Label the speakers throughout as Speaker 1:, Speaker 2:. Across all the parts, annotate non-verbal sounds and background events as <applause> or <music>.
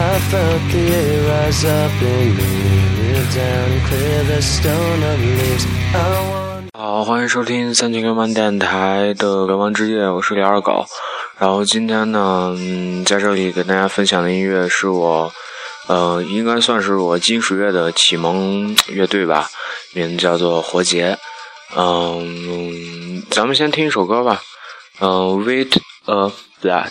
Speaker 1: I forget I love。
Speaker 2: 好，欢迎收听三七六八电台的《流氓之夜》，我是李二狗。然后今天呢，在这里给大家分享的音乐是我，嗯，应该算是我金属乐的启蒙乐队吧，名字叫做《活结》。嗯，咱们先听一首歌吧，《嗯 Wait a Blood》。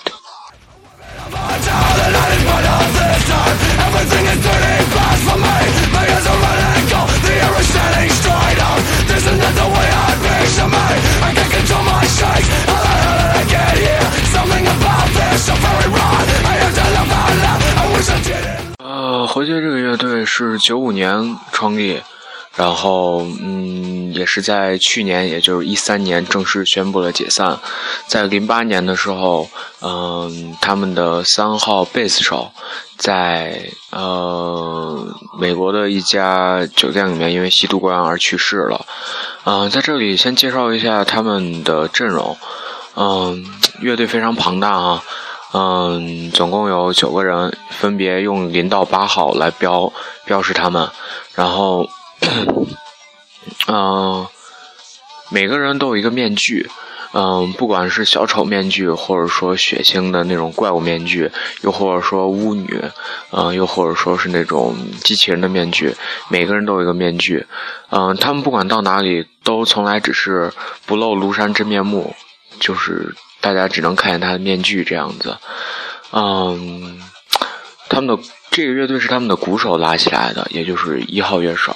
Speaker 2: 呃，活结这个乐队是九五年创立，然后嗯，也是在去年，也就是一三年正式宣布了解散。在零八年的时候，嗯、他们的三号贝斯手在呃美国的一家酒店里面因为吸毒过量而去世了。嗯、在这里先介绍一下他们的阵容。嗯，乐队非常庞大啊。嗯，总共有九个人，分别用零到八号来标标识他们，然后，嗯、每个人都有一个面具，嗯，不管是小丑面具，或者说血腥的那种怪物面具，又或者说巫女，嗯，又或者说是那种机器人的面具，每个人都有一个面具，嗯，他们不管到哪里，都从来只是不露庐山真面目，就是大家只能看见他的面具这样子，嗯，他们的这个乐队是他们的鼓手拉起来的，也就是一号乐手。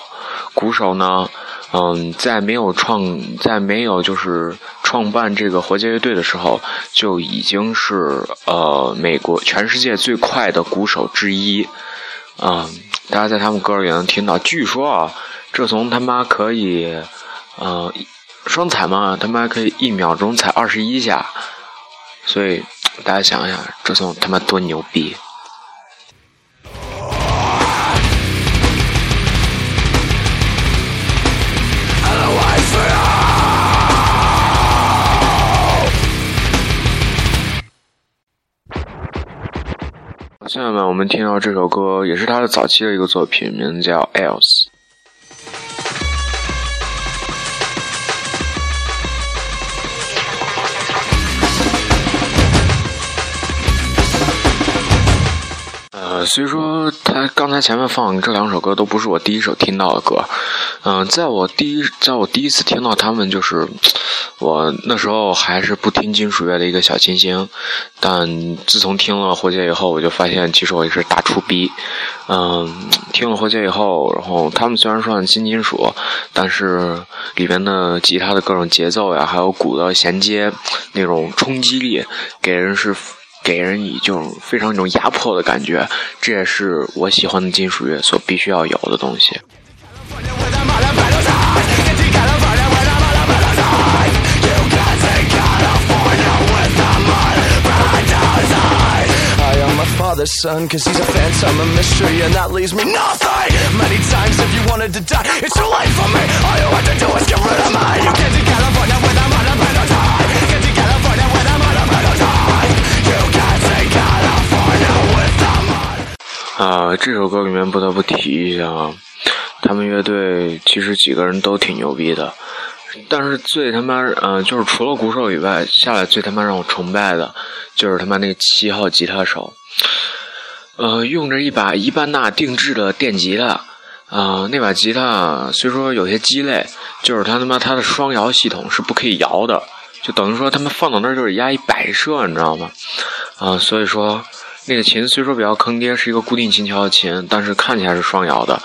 Speaker 2: 鼓手呢，嗯，在没有创，在没有就是创办这个活结乐队的时候，就已经是呃美国全世界最快的鼓手之一。嗯，大家在他们歌里也能听到，据说啊，这从他妈可以，呃，双踩嘛，他妈可以一秒钟踩二十一下，所以大家想一想，这从他妈多牛逼！朋友们，我们听到这首歌也是他的早期的一个作品，名字叫《Else》。呃，虽说他刚才前面放这两首歌都不是我第一首听到的歌，嗯、在我第一在我第一次听到他们，就是我那时候还是不听金属乐的一个小清新，但自从听了活结以后，我就发现其实我也是大出逼。嗯，听了活结以后，然后他们虽然算新金属，但是里面的吉他的各种节奏呀，还有鼓的衔接那种冲击力，给人是。给人以这种非常一种压迫的感觉，这也是我喜欢的金属乐所必须要有的东西。
Speaker 1: I am my father's son, cause he's a phantom, a mystery, and that leaves me nothing. Many times if you wanted to die, it's too late for me. All you have to do is get rid of me. You get to California
Speaker 2: 啊，这首歌里面不得不提一下啊，他们乐队其实几个人都挺牛逼的，但是最他妈呃，就是除了鼓手以外，下来最他妈让我崇拜的，就是他妈那个七号吉他手，呃，用着一把伊班纳定制的电吉他，啊、那把吉他虽说有些鸡肋，就是他他妈他的双摇系统是不可以摇的，就等于说他们放到那儿就是压一摆设，你知道吗？啊、所以说那个琴虽说比较坑爹，是一个固定琴桥的琴，但是看起来是双摇的，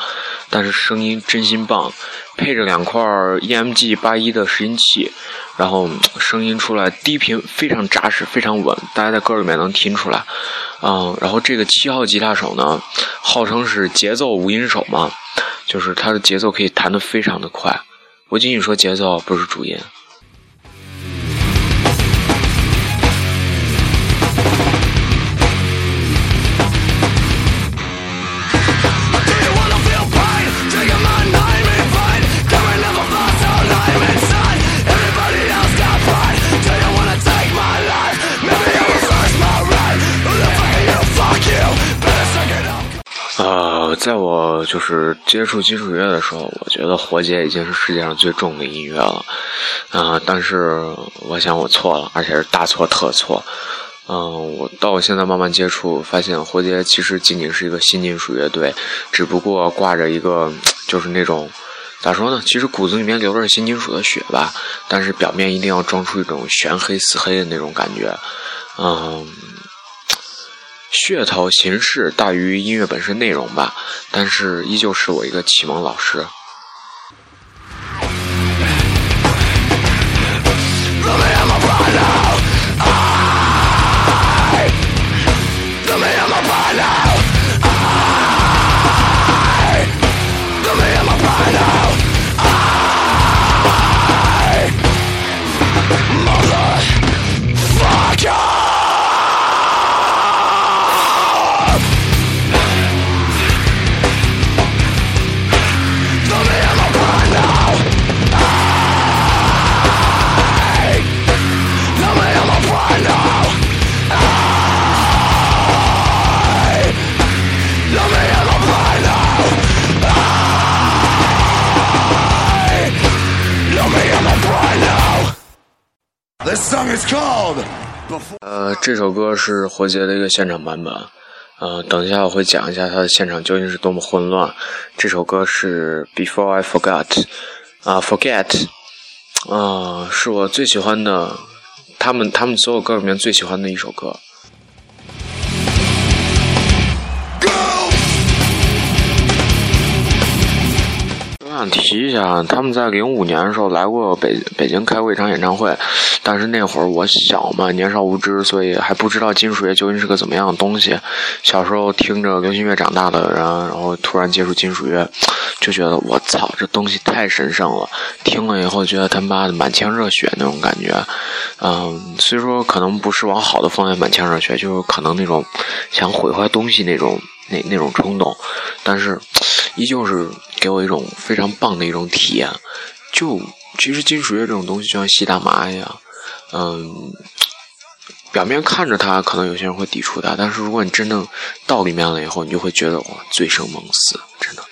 Speaker 2: 但是声音真心棒，配着两块 EMG 八一的拾音器，然后声音出来低频非常扎实，非常稳，大家在歌里面能听出来。嗯，然后这个七号吉他手呢，号称是节奏无音手嘛，就是他的节奏可以弹得非常的快。我仅仅说节奏，不是主音。在我就是接触金属乐的时候，我觉得活结已经是世界上最重的音乐了，啊，但是我想我错了，而且是大错特错。嗯，我到我现在慢慢接触，发现活结其实仅仅是一个新金属乐队，只不过挂着一个就是那种咋说呢？其实骨子里面流着新金属的血吧，但是表面一定要装出一种玄黑似黑的那种感觉，嗯。噱头形式大于音乐本身内容吧，但是依旧是我一个启蒙老师。这首歌是活结的一个现场版本。呃，等一下我会讲一下他的现场究竟是多么混乱。这首歌是 Before I Forgot，啊，Forget，啊，是我最喜欢的，他们他们所有歌里面最喜欢的一首歌。想提一下，他们在零五年的时候来过北北京开过一场演唱会，但是那会儿我小嘛，年少无知，所以还不知道金属乐究竟是个怎么样的东西。小时候听着流行乐长大的人，然后突然接触金属乐，就觉得我操，这东西太神圣了。听了以后觉得他妈的满腔热血那种感觉，嗯，虽说可能不是往好的方面满腔热血，就是可能那种想毁坏东西那种那那种冲动，但是依旧是。给我一种非常棒的一种体验，就其实金属乐这种东西就像吸大麻一样，嗯，表面看着它可能有些人会抵触它，但是如果你真正到里面了以后，你就会觉得哇，醉生梦死，真的。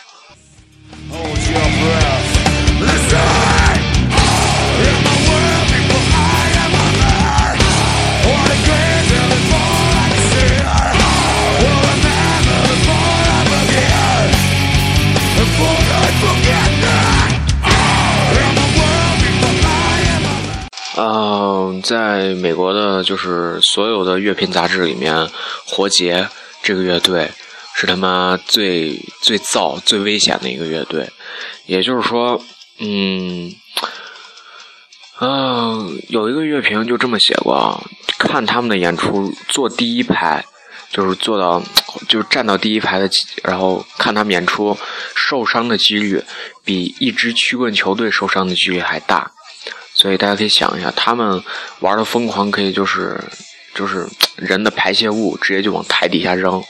Speaker 2: 在美国的，就是所有的乐评杂志里面，活结这个乐队是他妈最最燥、最危险的一个乐队。也就是说，嗯，嗯，有一个乐评就这么写过啊：看他们的演出，坐第一排，就是坐到，就是站到第一排的，然后看他们演出，受伤的几率比一支曲棍球队受伤的几率还大。所以大家可以想一下，他们玩的疯狂，可以就是就是人的排泄物直接就往台底下扔，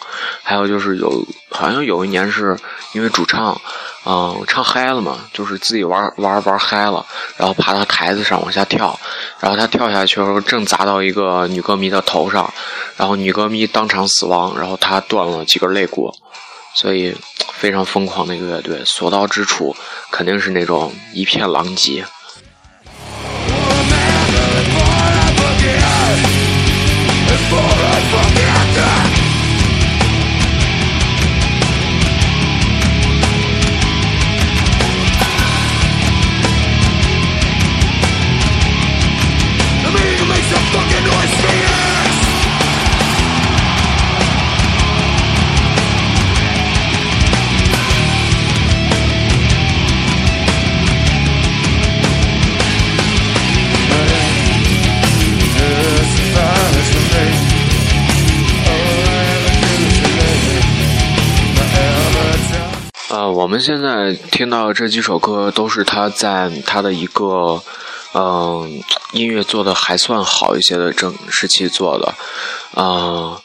Speaker 2: 还有就是有好像有一年是因为主唱嗯唱嗨了嘛，就是自己玩玩玩嗨了，然后爬到台子上往下跳，然后他跳下去的时候正砸到一个女歌迷的头上，然后女歌迷当场死亡，然后他断了几根肋骨，所以非常疯狂的一个乐队，所到之处肯定是那种一片狼藉。我现在听到这几首歌，都是他在他的一个嗯音乐做的还算好一些的正时期做的，嗯，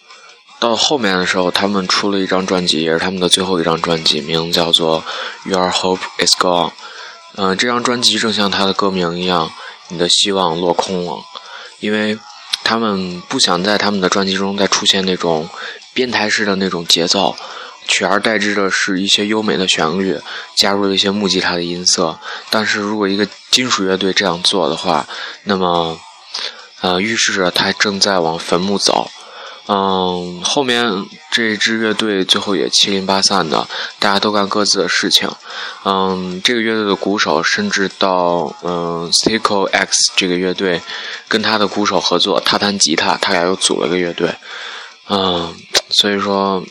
Speaker 2: 到后面的时候，他们出了一张专辑，也是他们的最后一张专辑，名叫做《Your Hope Is Gone》。嗯，这张专辑正像他的歌名一样，你的希望落空了，因为他们不想在他们的专辑中再出现那种编台式的那种节奏。取而代之的是一些优美的旋律，加入了一些木吉他的音色。但是如果一个金属乐队这样做的话，那么，呃，预示着他正在往坟墓走。嗯，后面这支乐队最后也七零八散的，大家都干各自的事情。嗯，这个乐队的鼓手甚至到嗯 s t i c o X 这个乐队跟他的鼓手合作，他弹吉他，他俩又组了个乐队。嗯，所以说，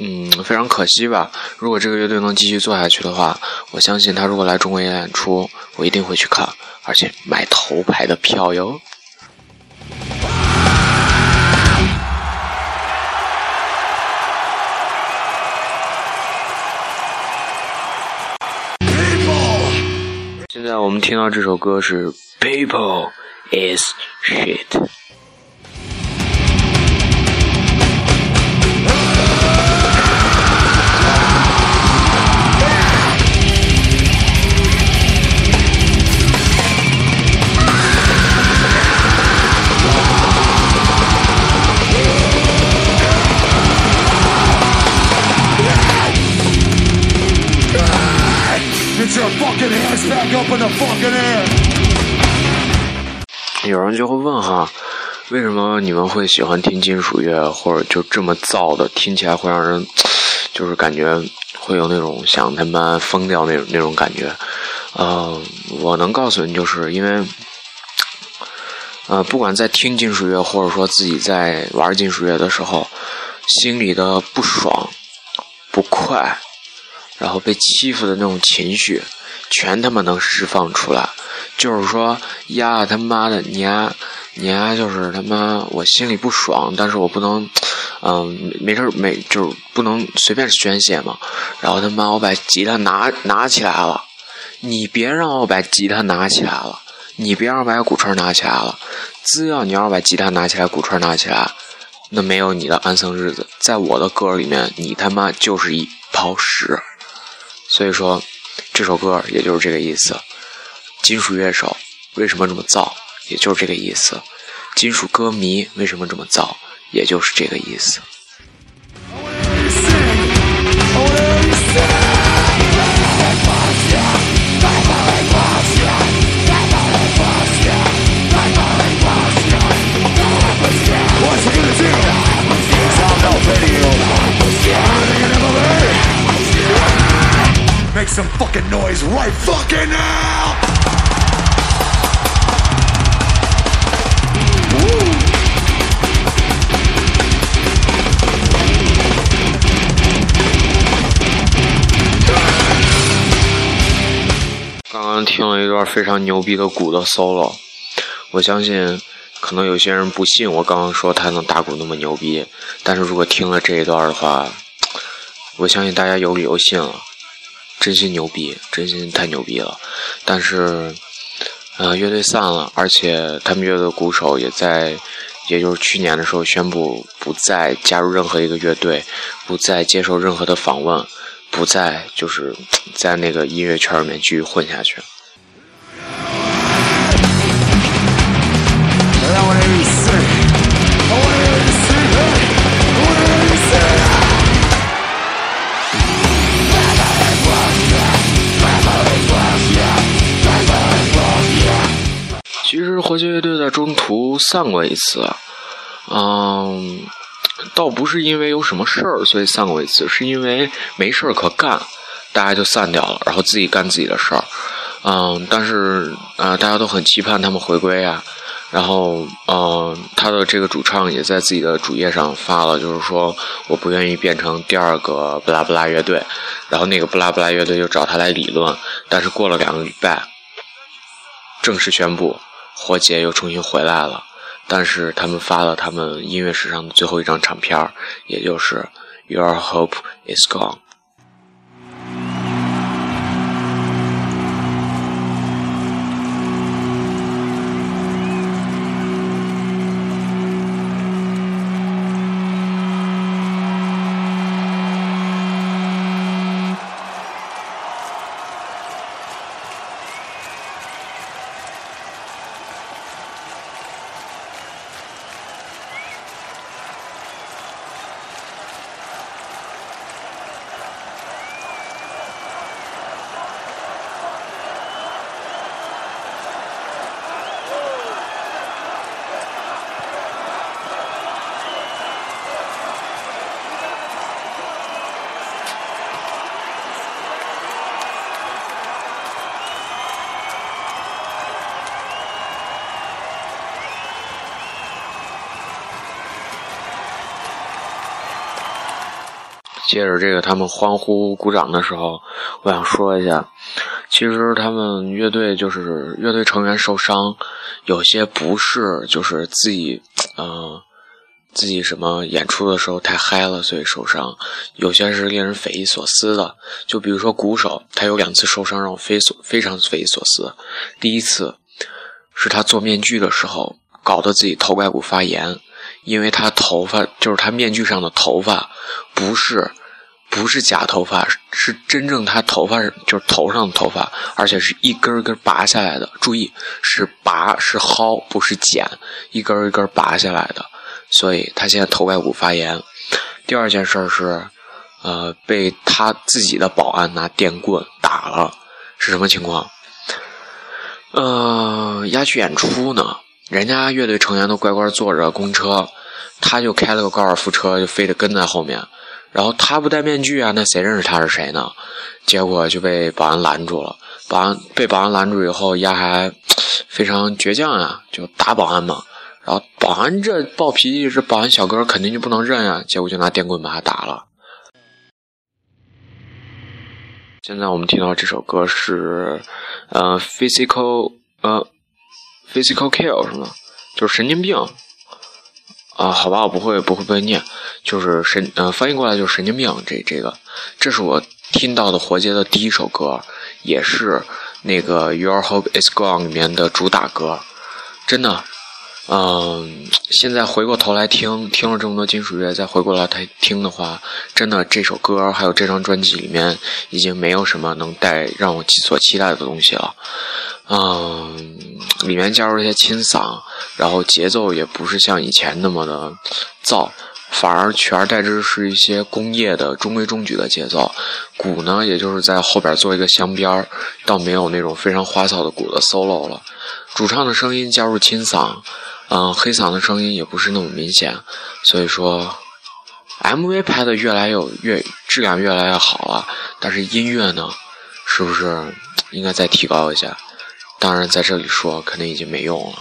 Speaker 2: 嗯，非常可惜吧。如果这个乐队能继续做下去的话，我相信他如果来中国演出，我一定会去看，而且买头排的票哟。现在我们听到这首歌是《People Is Shit》。有人就会问哈，为什么你们会喜欢听金属乐，或者就这么燥的，听起来会让人就是感觉会有那种想他妈疯掉那种那种感觉？呃，我能告诉你，就是因为，呃，不管在听金属乐，或者说自己在玩金属乐的时候，心里的不爽、不快，然后被欺负的那种情绪。全他妈能释放出来，就是说呀他妈的你呀你呀就是他妈我心里不爽，但是我不能，嗯没事没就是不能随便宣泄嘛。然后他妈我把吉他拿拿起来了，你别让我把吉他拿起来了，你别让我把鼓串拿起来了。只要你要把吉他拿起来，鼓串拿起来，那没有你的安生日子，在我的歌里面，你他妈就是一泡屎。所以说。这首歌也就是这个意思，金属乐手为什么这么燥，也就是这个意思；金属歌迷为什么这么燥，也就是这个意思。
Speaker 3: Make some fucking noise right fucking now!
Speaker 2: 刚刚听了一段非常牛逼的鼓的 solo，我相信可能有些人不信我刚刚说他能打鼓那么牛逼，但是如果听了这一段的话，我相信大家有理由信了。真心牛逼，真心太牛逼了！但是，呃，乐队散了，而且他们乐队鼓手也在，也就是去年的时候宣布不再加入任何一个乐队，不再接受任何的访问，不再就是在那个音乐圈里面继续混下去。其实火箭乐队在中途散过一次，嗯，倒不是因为有什么事儿所以散过一次，是因为没事儿可干，大家就散掉了，然后自己干自己的事儿，嗯，但是呃，大家都很期盼他们回归啊，然后嗯，他的这个主唱也在自己的主页上发了，就是说我不愿意变成第二个布拉布拉乐队，然后那个布拉布拉乐队就找他来理论，但是过了两个礼拜，正式宣布。火姐又重新回来了，但是他们发了他们音乐史上的最后一张唱片也就是《Your Hope Is Gone》。接着这个他们欢呼鼓掌的时候，我想说一下，其实他们乐队就是乐队成员受伤，有些不是就是自己，呃，自己什么演出的时候太嗨了所以受伤，有些是令人匪夷所思的。就比如说鼓手，他有两次受伤让我非所非常匪夷所思。第一次是他做面具的时候搞得自己头盖骨发炎。因为他头发就是他面具上的头发，不是不是假头发，是真正他头发就是头上的头发，而且是一根一根拔下来的。注意，是拔是薅，不是剪，一根一根拔下来的。所以他现在头盖骨发炎。第二件事是，呃，被他自己的保安拿电棍打了，是什么情况？呃，要去演出呢。人家乐队成员都乖乖坐着公车，他就开了个高尔夫车，就非得跟在后面。然后他不戴面具啊，那谁认识他是谁呢？结果就被保安拦住了。保安被保安拦住以后，丫还非常倔强啊，就打保安嘛。然后保安这暴脾气，这保安小哥肯定就不能认啊，结果就拿电棍把他打了。现在我们听到这首歌是，呃，physical，呃。Physical kill 是吗？就是神经病啊？好吧，我不会不会不会念，就是神呃翻译过来就是神经病。这这个，这是我听到的活结的第一首歌，也是那个 Your Hope Is Gone 里面的主打歌。真的，嗯，现在回过头来听听了这么多金属乐，再回过来听的话，真的这首歌还有这张专辑里面已经没有什么能带让我所期待的东西了。嗯，里面加入一些清嗓，然后节奏也不是像以前那么的燥，反而取而代之是一些工业的中规中矩的节奏。鼓呢，也就是在后边做一个镶边儿，倒没有那种非常花哨的鼓的 solo 了。主唱的声音加入清嗓，嗯，黑嗓的声音也不是那么明显，所以说 MV 拍的越来越越质量越来越好了，但是音乐呢，是不是应该再提高一下？当然，在这里说肯定已经没用了。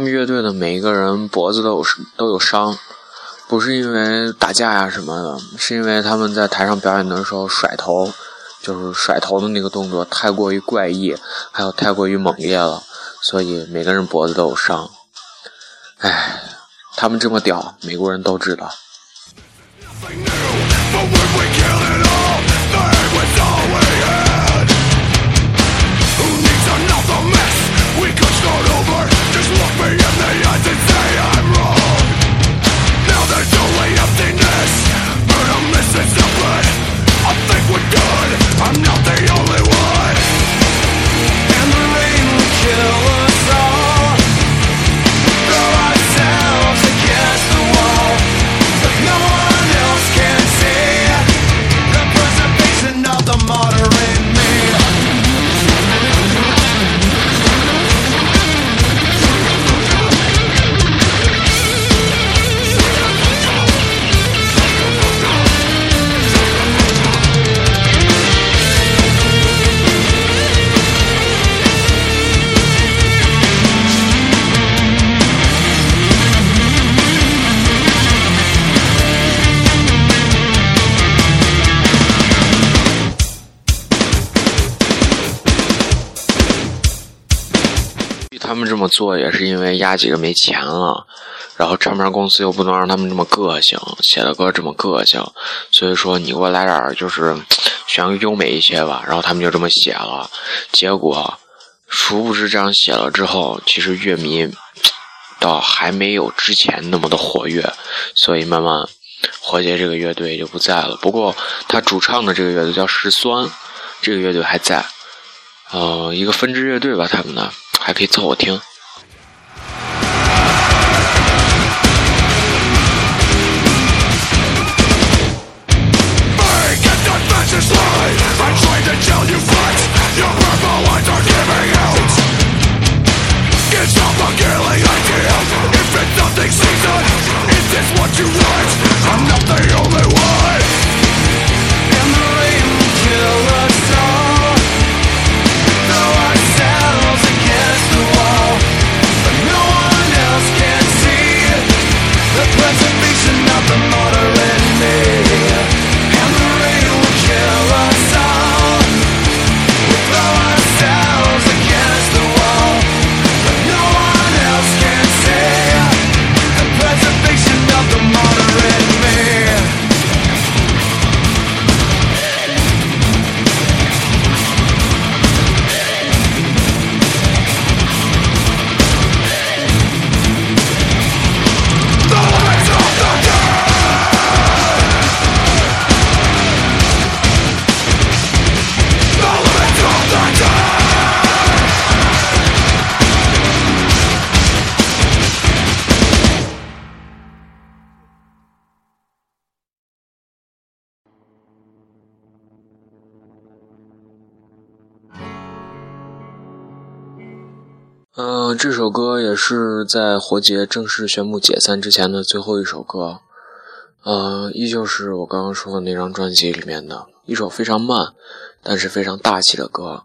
Speaker 2: 们乐队的每一个人脖子都有都有伤，不是因为打架呀什么的，是因为他们在台上表演的时候甩头。就是甩头的那个动作太过于怪异，还有太过于猛烈了，所以每个人脖子都有伤。唉，他们这么屌，美国人都知道。他们这么做也是因为压几个没钱了，然后唱片公司又不能让他们这么个性，写的歌这么个性，所以说你给我来点就是 <tsk> 选个优美一些吧，然后他们就这么写了。结果，殊不知这样写了之后，其实乐迷 <tsk> 倒还没有之前那么的活跃，所以慢慢活结这个乐队就不在了。不过他主唱的这个乐队叫石酸，这个乐队还在，呃，一个分支乐队吧，他们的。还可以凑合听。嗯，这首歌也是在活结正式宣布解散之前的最后一首歌。呃，依旧是我刚刚说的那张专辑里面的一首非常慢，但是非常大气的歌。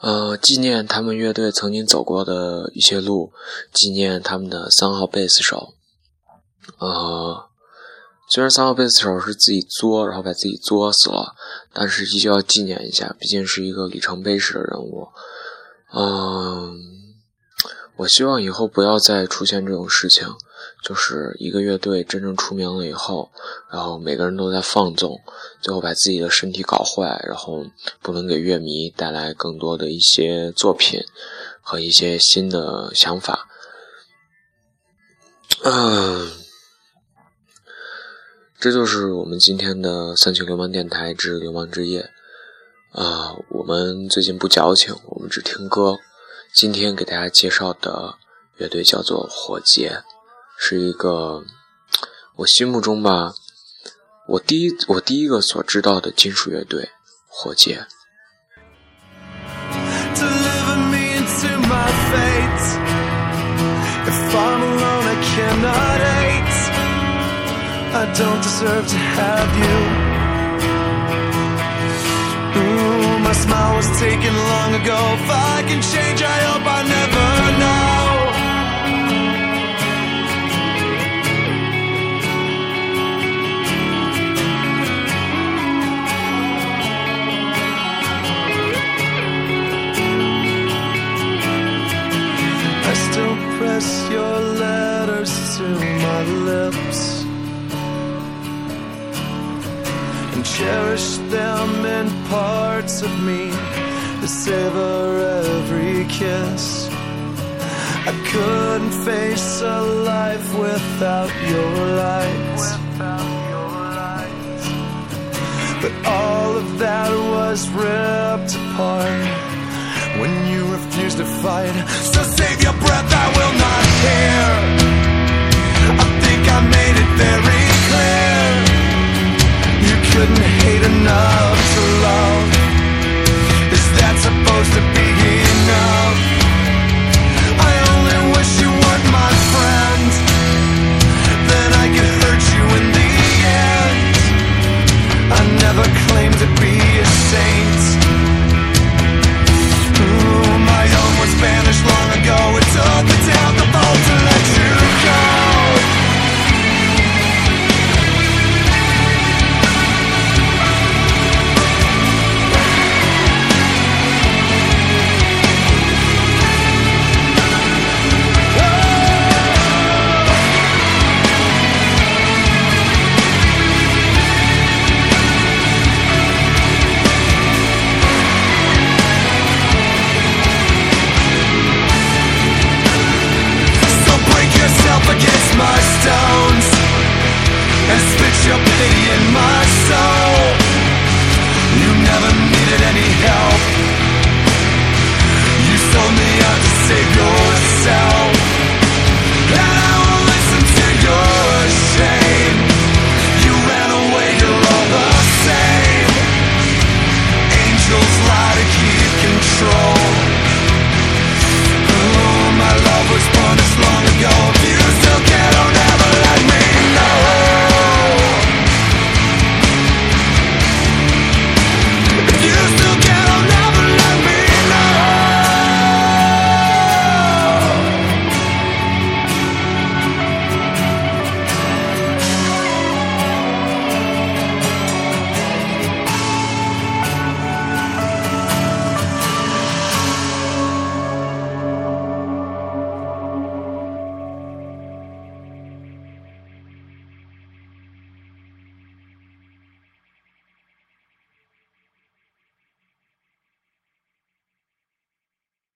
Speaker 2: 呃，纪念他们乐队曾经走过的一些路，纪念他们的三号贝斯手。呃，虽然三号贝斯手是自己作，然后把自己作死了，但是依旧要纪念一下，毕竟是一个里程碑式的人物。嗯。我希望以后不要再出现这种事情，就是一个乐队真正出名了以后，然后每个人都在放纵，最后把自己的身体搞坏，然后不能给乐迷带来更多的一些作品和一些新的想法。嗯，这就是我们今天的三群流氓电台之流氓之夜。啊，我们最近不矫情，我们只听歌。今天给大家介绍的乐队叫做火劫，是一个我心目中吧，我第一我第一个所知道的金属乐队火劫。Smile was taken long ago. If I can change, I hope I never know. I still press your letters to my lips. Cherish them in parts of me to savor every kiss. I couldn't face a life without your light. But all of that was ripped apart when you refused to fight. So save your breath, I will not care. I think I made it very couldn't hate enough to love Is that supposed to be enough?